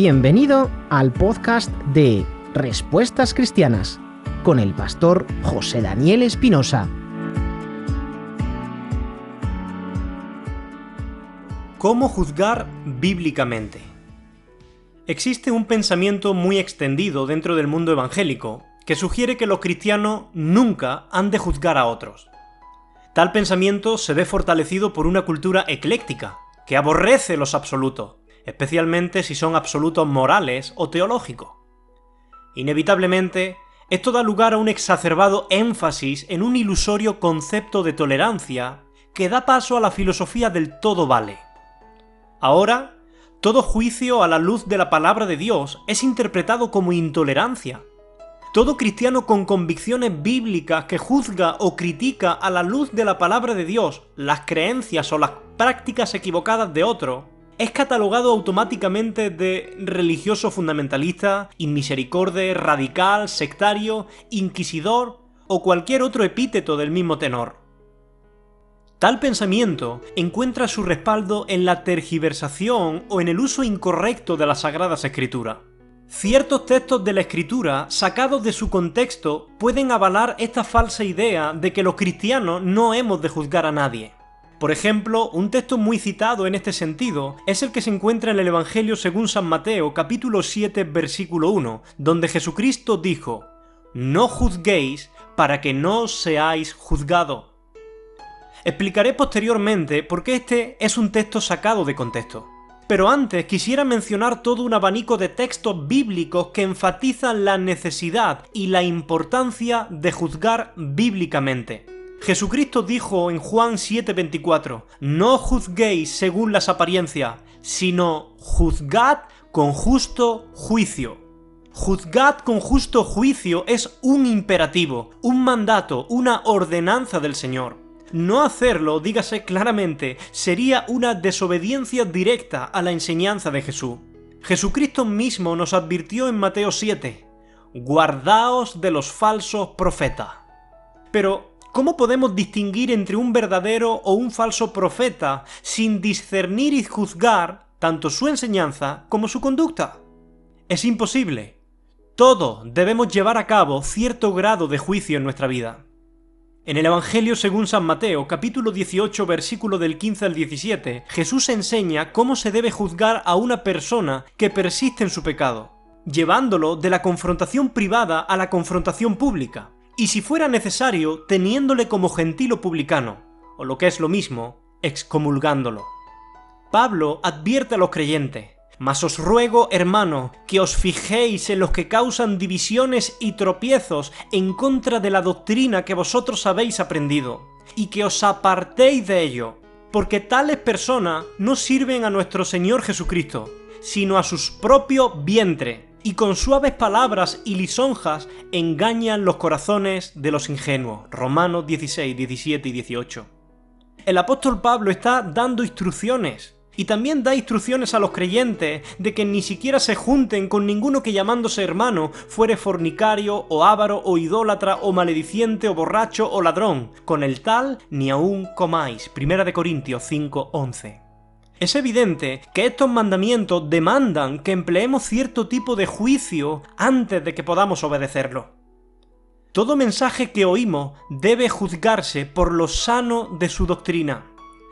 Bienvenido al podcast de Respuestas Cristianas con el pastor José Daniel Espinosa. ¿Cómo juzgar bíblicamente? Existe un pensamiento muy extendido dentro del mundo evangélico que sugiere que los cristianos nunca han de juzgar a otros. Tal pensamiento se ve fortalecido por una cultura ecléctica, que aborrece los absolutos, especialmente si son absolutos morales o teológicos. Inevitablemente, esto da lugar a un exacerbado énfasis en un ilusorio concepto de tolerancia que da paso a la filosofía del todo vale. Ahora, todo juicio a la luz de la palabra de Dios es interpretado como intolerancia. Todo cristiano con convicciones bíblicas que juzga o critica a la luz de la palabra de Dios las creencias o las prácticas equivocadas de otro, es catalogado automáticamente de religioso fundamentalista, inmisericorde, radical, sectario, inquisidor o cualquier otro epíteto del mismo tenor. Tal pensamiento encuentra su respaldo en la tergiversación o en el uso incorrecto de las Sagradas Escrituras. Ciertos textos de la Escritura, sacados de su contexto, pueden avalar esta falsa idea de que los cristianos no hemos de juzgar a nadie. Por ejemplo, un texto muy citado en este sentido es el que se encuentra en el Evangelio según San Mateo capítulo 7 versículo 1, donde Jesucristo dijo, No juzguéis para que no seáis juzgados. Explicaré posteriormente por qué este es un texto sacado de contexto. Pero antes quisiera mencionar todo un abanico de textos bíblicos que enfatizan la necesidad y la importancia de juzgar bíblicamente. Jesucristo dijo en Juan 7:24, No juzguéis según las apariencias, sino juzgad con justo juicio. Juzgad con justo juicio es un imperativo, un mandato, una ordenanza del Señor. No hacerlo, dígase claramente, sería una desobediencia directa a la enseñanza de Jesús. Jesucristo mismo nos advirtió en Mateo 7, guardaos de los falsos profetas. Pero, ¿cómo podemos distinguir entre un verdadero o un falso profeta sin discernir y juzgar tanto su enseñanza como su conducta? Es imposible. Todos debemos llevar a cabo cierto grado de juicio en nuestra vida. En el Evangelio según San Mateo, capítulo 18, versículo del 15 al 17, Jesús enseña cómo se debe juzgar a una persona que persiste en su pecado, llevándolo de la confrontación privada a la confrontación pública, y si fuera necesario, teniéndole como gentil o publicano, o lo que es lo mismo, excomulgándolo. Pablo advierte a los creyentes, mas os ruego, hermano, que os fijéis en los que causan divisiones y tropiezos en contra de la doctrina que vosotros habéis aprendido, y que os apartéis de ello, porque tales personas no sirven a nuestro Señor Jesucristo, sino a sus propios vientres, y con suaves palabras y lisonjas engañan los corazones de los ingenuos. Romanos 16, 17 y 18. El apóstol Pablo está dando instrucciones y también da instrucciones a los creyentes de que ni siquiera se junten con ninguno que llamándose hermano fuere fornicario o avaro o idólatra o malediciente o borracho o ladrón. Con el tal ni aún comáis. Primera de Corintios 5:11. Es evidente que estos mandamientos demandan que empleemos cierto tipo de juicio antes de que podamos obedecerlo. Todo mensaje que oímos debe juzgarse por lo sano de su doctrina.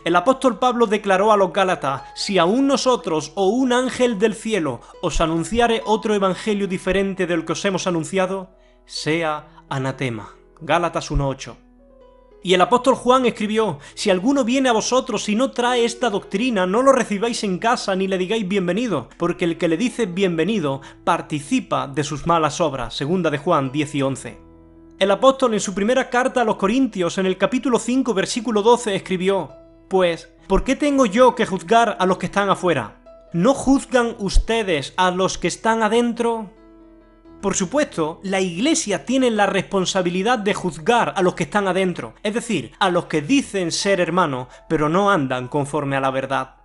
El apóstol Pablo declaró a los Gálatas, si aún nosotros o un ángel del cielo os anunciare otro evangelio diferente del que os hemos anunciado, sea anatema. Gálatas 1.8. Y el apóstol Juan escribió, si alguno viene a vosotros y no trae esta doctrina, no lo recibáis en casa ni le digáis bienvenido, porque el que le dice bienvenido participa de sus malas obras. Segunda de Juan 10 y 11. El apóstol en su primera carta a los Corintios, en el capítulo 5, versículo 12, escribió, pues, ¿por qué tengo yo que juzgar a los que están afuera? ¿No juzgan ustedes a los que están adentro? Por supuesto, la Iglesia tiene la responsabilidad de juzgar a los que están adentro, es decir, a los que dicen ser hermanos, pero no andan conforme a la verdad.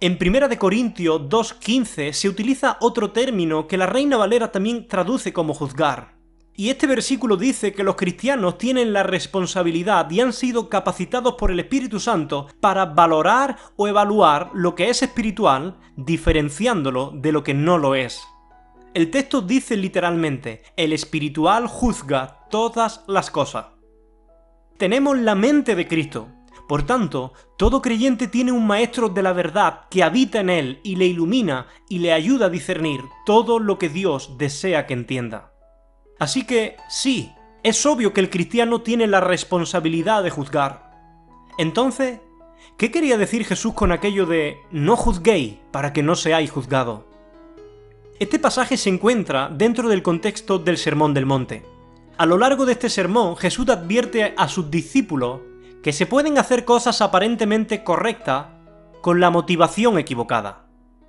En 1 Corintios 2.15 se utiliza otro término que la Reina Valera también traduce como juzgar, Y este versículo dice que los cristianos tienen la responsabilidad y han sido capacitados por el Espíritu Santo para valorar o evaluar lo que es espiritual, diferenciándolo de lo que no lo es. El texto dice literalmente, el espiritual juzga todas las cosas. Tenemos la mente de Cristo, por tanto, todo creyente tiene un maestro de la verdad que habita en él y le ilumina y le ayuda a discernir todo lo que Dios desea que entienda. Así que sí, es obvio que el cristiano tiene la responsabilidad de juzgar. Entonces, ¿qué quería decir Jesús con aquello de no juzguéis para que no seáis juzgados? Este pasaje se encuentra dentro del contexto del Sermón del Monte. A lo largo de este sermón, Jesús advierte a sus discípulos que se pueden hacer cosas aparentemente correctas con la motivación equivocada.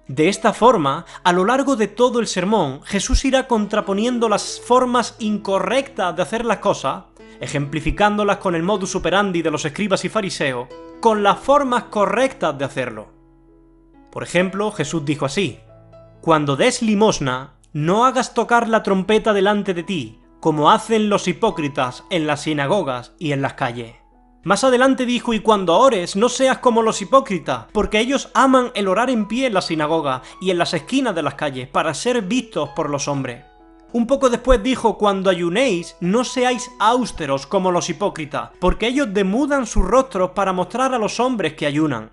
De esta forma, a lo largo de todo el sermón, Jesús irá contraponiendo las formas incorrectas de hacer las cosas, ejemplificándolas con el modus operandi de los escribas y fariseos, con las formas correctas de hacerlo. Por ejemplo, Jesús dijo así, Cuando des limosna, no hagas tocar la trompeta delante de ti, como hacen los hipócritas en las sinagogas y en las calles más adelante dijo, y cuando ores, no seas como los hipócritas, porque ellos aman el orar en pie en la sinagoga y en las esquinas de las calles, para ser vistos por los hombres. Un poco después dijo, cuando ayunéis, no seáis austeros como los hipócritas, porque ellos demudan sus rostros para mostrar a los hombres que ayunan.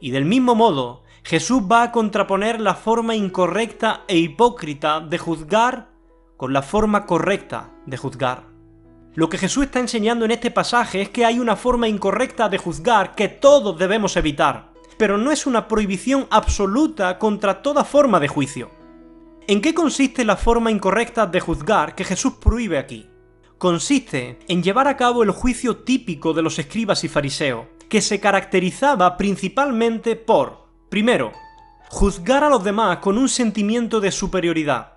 Y del mismo modo, Jesús va a contraponer la forma incorrecta e hipócrita de juzgar con la forma correcta de juzgar. Lo que Jesús está enseñando en este pasaje es que hay una forma incorrecta de juzgar que todos debemos evitar, pero no es una prohibición absoluta contra toda forma de juicio. ¿En qué consiste la forma incorrecta de juzgar que Jesús prohíbe aquí? Consiste en llevar a cabo el juicio típico de los escribas y fariseos, que se caracterizaba principalmente por, primero, juzgar a los demás con un sentimiento de superioridad.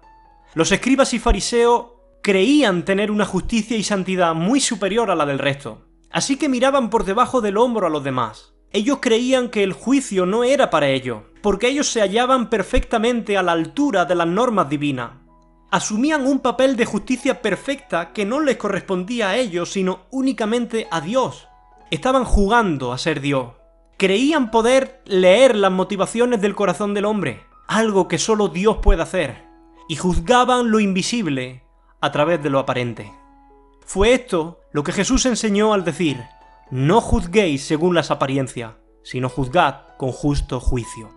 Los escribas y fariseos creían tener una justicia y santidad muy superior a la del resto, así que miraban por debajo del hombro a los demás. Ellos creían que el juicio no era para ellos, porque ellos se hallaban perfectamente a la altura de las normas divinas. Asumían un papel de justicia perfecta que no les correspondía a ellos, sino únicamente a Dios. Estaban jugando a ser Dios. Creían poder leer las motivaciones del corazón del hombre, algo que solo Dios puede hacer, y juzgaban lo invisible a través de lo aparente. Fue esto lo que Jesús enseñó al decir, no juzguéis según las apariencias, sino juzgad con justo juicio.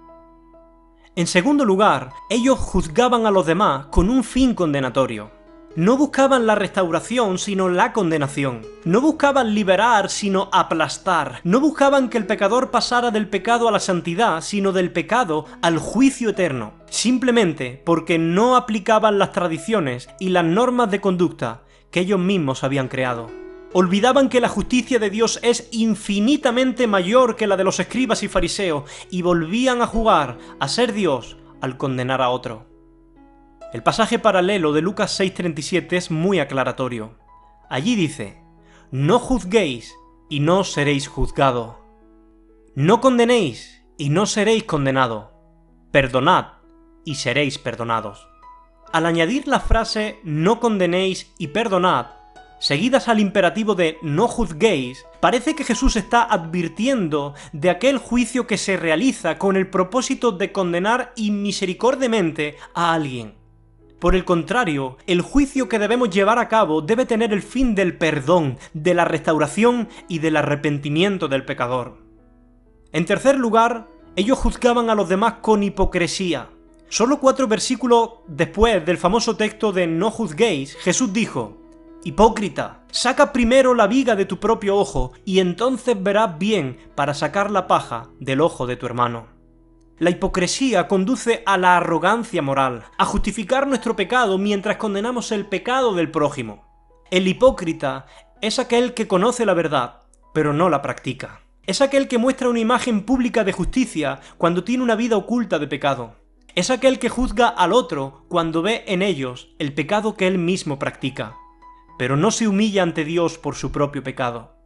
En segundo lugar, ellos juzgaban a los demás con un fin condenatorio. No buscaban la restauración, sino la condenación. No buscaban liberar, sino aplastar. No buscaban que el pecador pasara del pecado a la santidad, sino del pecado al juicio eterno. Simplemente porque no aplicaban las tradiciones y las normas de conducta que ellos mismos habían creado. Olvidaban que la justicia de Dios es infinitamente mayor que la de los escribas y fariseos y volvían a jugar a ser Dios al condenar a otro. El pasaje paralelo de Lucas 6:37 es muy aclaratorio. Allí dice, No juzguéis y no seréis juzgados. No condenéis y no seréis condenados. Perdonad y seréis perdonados. Al añadir la frase no condenéis y perdonad, seguidas al imperativo de no juzguéis, parece que Jesús está advirtiendo de aquel juicio que se realiza con el propósito de condenar inmisericordiamente a alguien. Por el contrario, el juicio que debemos llevar a cabo debe tener el fin del perdón, de la restauración y del arrepentimiento del pecador. En tercer lugar, ellos juzgaban a los demás con hipocresía. Solo cuatro versículos después del famoso texto de no juzguéis, Jesús dijo, Hipócrita, saca primero la viga de tu propio ojo y entonces verás bien para sacar la paja del ojo de tu hermano. La hipocresía conduce a la arrogancia moral, a justificar nuestro pecado mientras condenamos el pecado del prójimo. El hipócrita es aquel que conoce la verdad, pero no la practica. Es aquel que muestra una imagen pública de justicia cuando tiene una vida oculta de pecado. Es aquel que juzga al otro cuando ve en ellos el pecado que él mismo practica, pero no se humilla ante Dios por su propio pecado.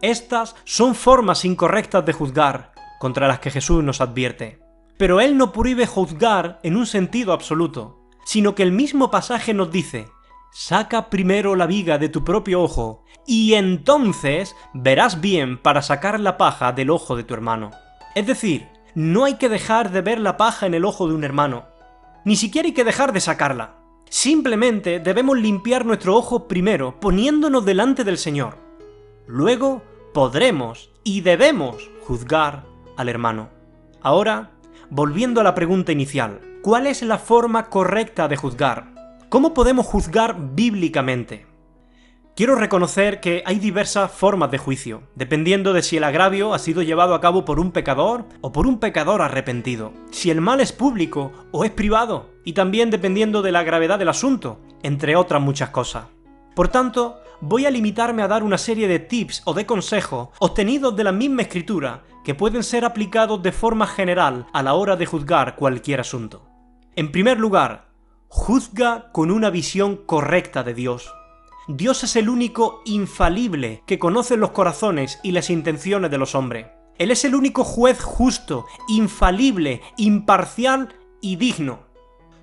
Estas son formas incorrectas de juzgar, contra las que Jesús nos advierte. Pero Él no prohíbe juzgar en un sentido absoluto, sino que el mismo pasaje nos dice, saca primero la viga de tu propio ojo, y entonces verás bien para sacar la paja del ojo de tu hermano. Es decir, no hay que dejar de ver la paja en el ojo de un hermano. Ni siquiera hay que dejar de sacarla. Simplemente debemos limpiar nuestro ojo primero poniéndonos delante del Señor. Luego podremos y debemos juzgar al hermano. Ahora, volviendo a la pregunta inicial, ¿cuál es la forma correcta de juzgar? ¿Cómo podemos juzgar bíblicamente? Quiero reconocer que hay diversas formas de juicio, dependiendo de si el agravio ha sido llevado a cabo por un pecador o por un pecador arrepentido, si el mal es público o es privado, y también dependiendo de la gravedad del asunto, entre otras muchas cosas. Por tanto, voy a limitarme a dar una serie de tips o de consejos obtenidos de la misma escritura que pueden ser aplicados de forma general a la hora de juzgar cualquier asunto. En primer lugar, juzga con una visión correcta de Dios. Dios es el único infalible que conoce los corazones y las intenciones de los hombres. Él es el único juez justo, infalible, imparcial y digno.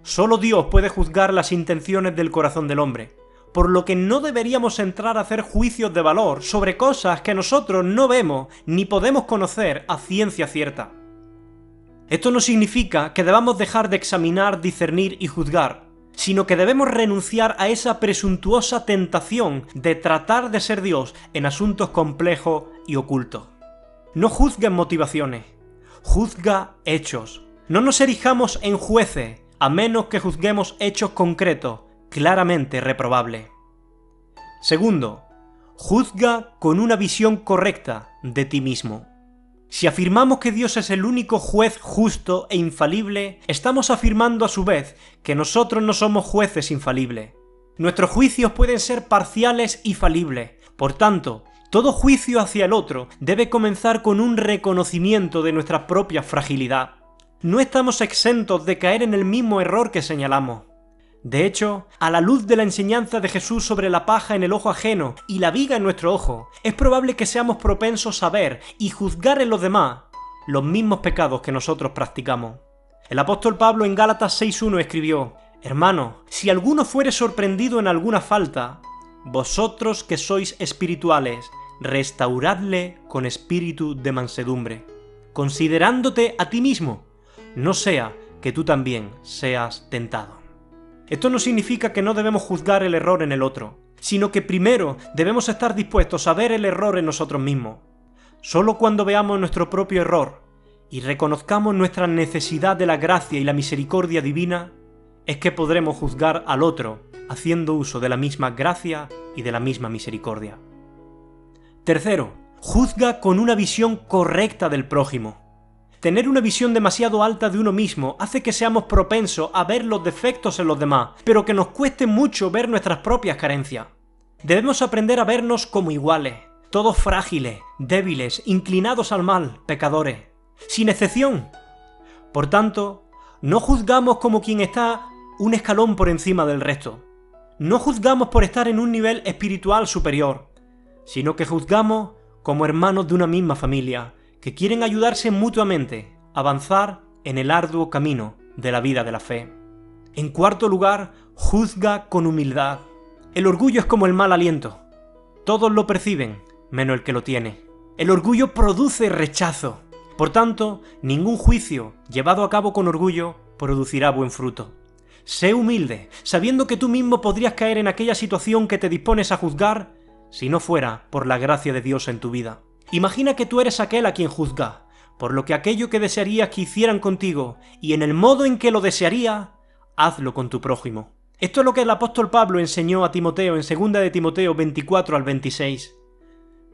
Solo Dios puede juzgar las intenciones del corazón del hombre, por lo que no deberíamos entrar a hacer juicios de valor sobre cosas que nosotros no vemos ni podemos conocer a ciencia cierta. Esto no significa que debamos dejar de examinar, discernir y juzgar, sino que debemos renunciar a esa presuntuosa tentación de tratar de ser Dios en asuntos complejos y ocultos. No juzguen motivaciones, juzga hechos. No nos erijamos en jueces, a menos que juzguemos hechos concretos, claramente reprobables. Segundo, juzga con una visión correcta de ti mismo. Si afirmamos que Dios es el único juez justo e infalible, estamos afirmando a su vez que nosotros no somos jueces infalibles. Nuestros juicios pueden ser parciales y falibles. Por tanto, todo juicio hacia el otro debe comenzar con un reconocimiento de nuestra propia fragilidad. No estamos exentos de caer en el mismo error que señalamos. De hecho, a la luz de la enseñanza de Jesús sobre la paja en el ojo ajeno y la viga en nuestro ojo, es probable que seamos propensos a ver y juzgar en los demás los mismos pecados que nosotros practicamos. El apóstol Pablo en Gálatas 6.1 escribió, Hermano, si alguno fuere sorprendido en alguna falta, vosotros que sois espirituales, restauradle con espíritu de mansedumbre, considerándote a ti mismo, no sea que tú también seas tentado. Esto no significa que no debemos juzgar el error en el otro, sino que primero debemos estar dispuestos a ver el error en nosotros mismos. Solo cuando veamos nuestro propio error y reconozcamos nuestra necesidad de la gracia y la misericordia divina, es que podremos juzgar al otro haciendo uso de la misma gracia y de la misma misericordia. Tercero, juzga con una visión correcta del prójimo. Tener una visión demasiado alta de uno mismo hace que seamos propensos a ver los defectos en los demás, pero que nos cueste mucho ver nuestras propias carencias. Debemos aprender a vernos como iguales, todos frágiles, débiles, inclinados al mal, pecadores, sin excepción. Por tanto, no juzgamos como quien está un escalón por encima del resto. No juzgamos por estar en un nivel espiritual superior, sino que juzgamos como hermanos de una misma familia, que quieren ayudarse mutuamente a avanzar en el arduo camino de la vida de la fe. En cuarto lugar, juzga con humildad. El orgullo es como el mal aliento. Todos lo perciben, menos el que lo tiene. El orgullo produce rechazo. Por tanto, ningún juicio llevado a cabo con orgullo producirá buen fruto. Sé humilde, sabiendo que tú mismo podrías caer en aquella situación que te dispones a juzgar si no fuera por la gracia de Dios en tu vida. Imagina que tú eres aquel a quien juzga, por lo que aquello que desearías que hicieran contigo, y en el modo en que lo desearía, hazlo con tu prójimo. Esto es lo que el apóstol Pablo enseñó a Timoteo en 2 de Timoteo 24 al 26.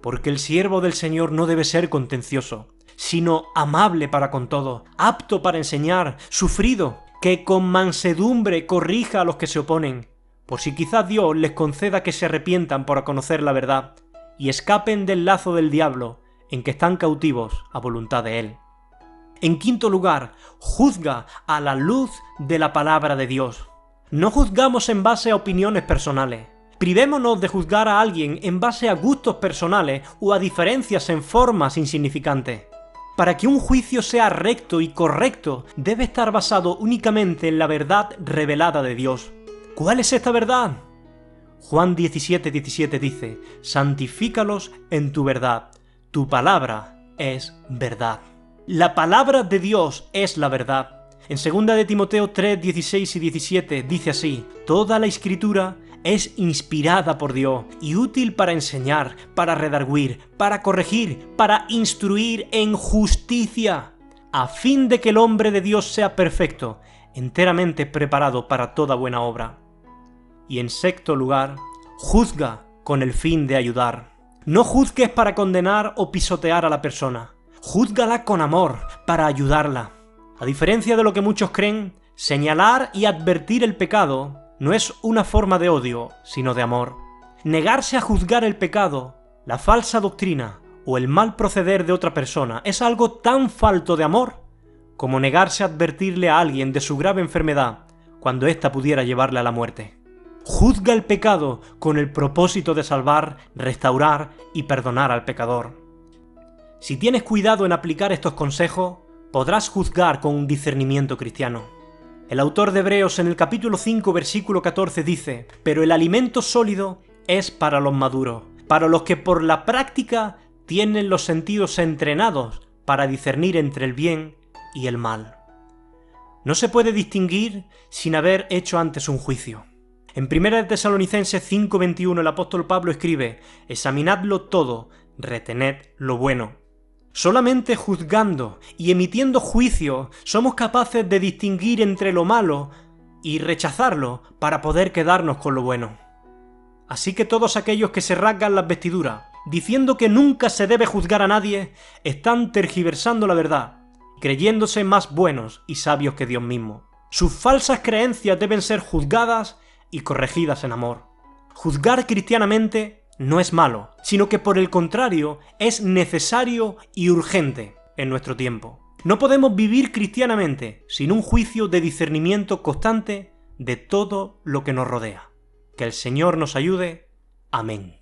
Porque el siervo del Señor no debe ser contencioso, sino amable para con todo, apto para enseñar, sufrido, que con mansedumbre corrija a los que se oponen, por si quizás Dios les conceda que se arrepientan por conocer la verdad y escapen del lazo del diablo en que están cautivos a voluntad de él. En quinto lugar, juzga a la luz de la palabra de Dios. No juzgamos en base a opiniones personales. Privémonos de juzgar a alguien en base a gustos personales o a diferencias en formas insignificantes. Para que un juicio sea recto y correcto, debe estar basado únicamente en la verdad revelada de Dios. ¿Cuál es esta verdad? Juan 17, 17 dice, Santifícalos en tu verdad, tu palabra es verdad. La palabra de Dios es la verdad. En 2 de Timoteo 3, 16 y 17 dice así, Toda la escritura es inspirada por Dios y útil para enseñar, para redarguir, para corregir, para instruir en justicia, a fin de que el hombre de Dios sea perfecto, enteramente preparado para toda buena obra. Y en sexto lugar, juzga con el fin de ayudar. No juzgues para condenar o pisotear a la persona. Júzgala con amor, para ayudarla. A diferencia de lo que muchos creen, señalar y advertir el pecado no es una forma de odio, sino de amor. Negarse a juzgar el pecado, la falsa doctrina o el mal proceder de otra persona es algo tan falto de amor como negarse a advertirle a alguien de su grave enfermedad cuando ésta pudiera llevarle a la muerte. Juzga el pecado con el propósito de salvar, restaurar y perdonar al pecador. Si tienes cuidado en aplicar estos consejos, podrás juzgar con un discernimiento cristiano. El autor de Hebreos en el capítulo 5 versículo 14 dice, pero el alimento sólido es para los maduros, para los que por la práctica tienen los sentidos entrenados para discernir entre el bien y el mal. No se puede distinguir sin haber hecho antes un juicio. En 1 Tesalonicenses 5:21 el apóstol Pablo escribe, examinadlo todo, retened lo bueno, Solamente juzgando y emitiendo juicio somos capaces de distinguir entre lo malo y rechazarlo para poder quedarnos con lo bueno. Así que todos aquellos que se rasgan las vestiduras, diciendo que nunca se debe juzgar a nadie, están tergiversando la verdad, creyéndose más buenos y sabios que Dios mismo. Sus falsas creencias deben ser juzgadas y corregidas en amor. Juzgar cristianamente no es malo, sino que por el contrario es necesario y urgente en nuestro tiempo. No podemos vivir cristianamente sin un juicio de discernimiento constante de todo lo que nos rodea. Que el Señor nos ayude. Amén.